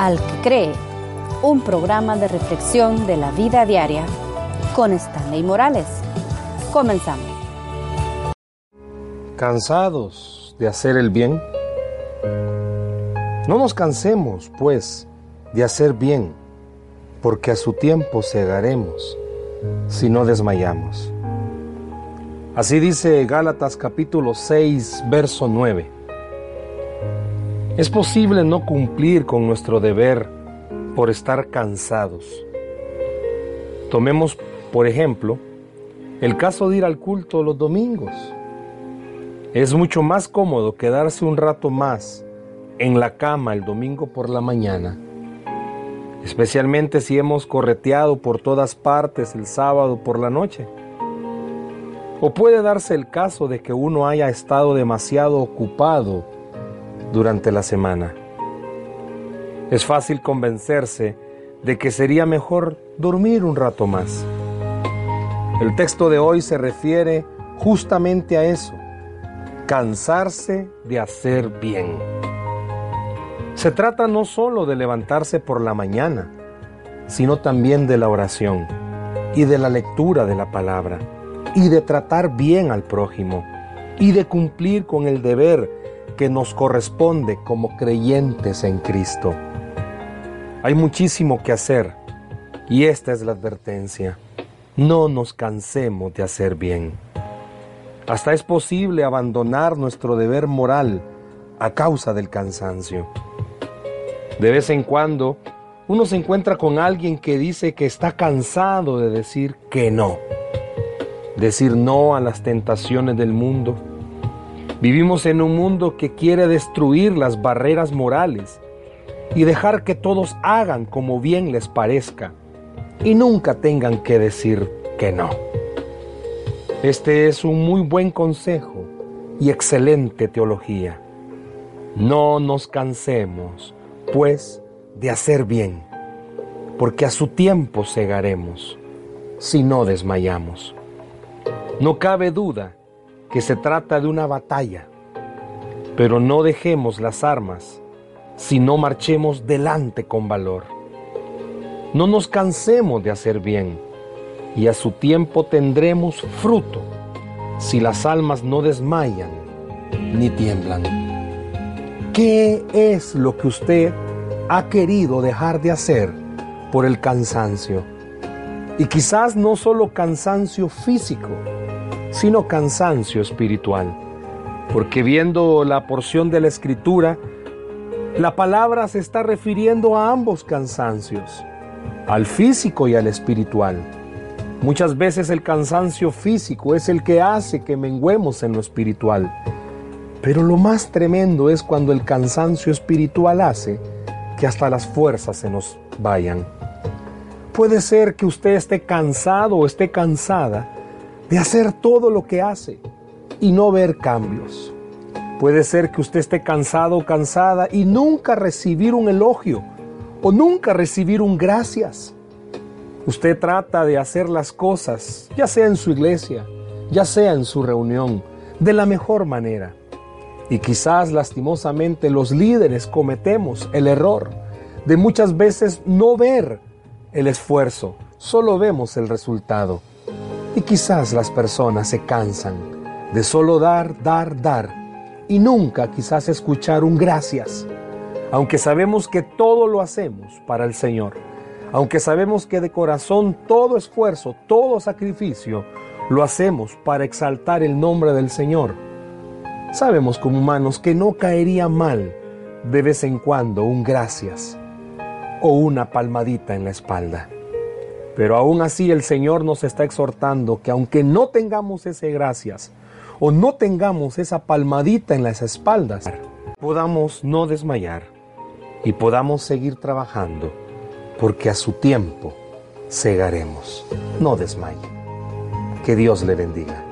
Al que cree, un programa de reflexión de la vida diaria con Stanley Morales. Comenzamos. ¿Cansados de hacer el bien? No nos cansemos, pues, de hacer bien, porque a su tiempo cegaremos si no desmayamos. Así dice Gálatas capítulo 6, verso 9. Es posible no cumplir con nuestro deber por estar cansados. Tomemos, por ejemplo, el caso de ir al culto los domingos. Es mucho más cómodo quedarse un rato más en la cama el domingo por la mañana, especialmente si hemos correteado por todas partes el sábado por la noche. O puede darse el caso de que uno haya estado demasiado ocupado durante la semana. Es fácil convencerse de que sería mejor dormir un rato más. El texto de hoy se refiere justamente a eso, cansarse de hacer bien. Se trata no solo de levantarse por la mañana, sino también de la oración y de la lectura de la palabra y de tratar bien al prójimo y de cumplir con el deber que nos corresponde como creyentes en Cristo. Hay muchísimo que hacer y esta es la advertencia. No nos cansemos de hacer bien. Hasta es posible abandonar nuestro deber moral a causa del cansancio. De vez en cuando uno se encuentra con alguien que dice que está cansado de decir que no decir no a las tentaciones del mundo. Vivimos en un mundo que quiere destruir las barreras morales y dejar que todos hagan como bien les parezca y nunca tengan que decir que no. Este es un muy buen consejo y excelente teología. No nos cansemos, pues, de hacer bien, porque a su tiempo cegaremos si no desmayamos. No cabe duda que se trata de una batalla, pero no dejemos las armas, sino marchemos delante con valor. No nos cansemos de hacer bien, y a su tiempo tendremos fruto, si las almas no desmayan ni tiemblan. ¿Qué es lo que usted ha querido dejar de hacer por el cansancio? Y quizás no solo cansancio físico, sino cansancio espiritual. Porque viendo la porción de la escritura, la palabra se está refiriendo a ambos cansancios, al físico y al espiritual. Muchas veces el cansancio físico es el que hace que menguemos en lo espiritual. Pero lo más tremendo es cuando el cansancio espiritual hace que hasta las fuerzas se nos vayan. Puede ser que usted esté cansado o esté cansada de hacer todo lo que hace y no ver cambios. Puede ser que usted esté cansado o cansada y nunca recibir un elogio o nunca recibir un gracias. Usted trata de hacer las cosas, ya sea en su iglesia, ya sea en su reunión, de la mejor manera. Y quizás lastimosamente los líderes cometemos el error de muchas veces no ver el esfuerzo, solo vemos el resultado. Y quizás las personas se cansan de solo dar, dar, dar y nunca quizás escuchar un gracias. Aunque sabemos que todo lo hacemos para el Señor, aunque sabemos que de corazón todo esfuerzo, todo sacrificio lo hacemos para exaltar el nombre del Señor, sabemos como humanos que no caería mal de vez en cuando un gracias o una palmadita en la espalda. Pero aún así el Señor nos está exhortando que aunque no tengamos ese gracias o no tengamos esa palmadita en las espaldas, podamos no desmayar y podamos seguir trabajando, porque a su tiempo cegaremos. No desmaye. Que Dios le bendiga.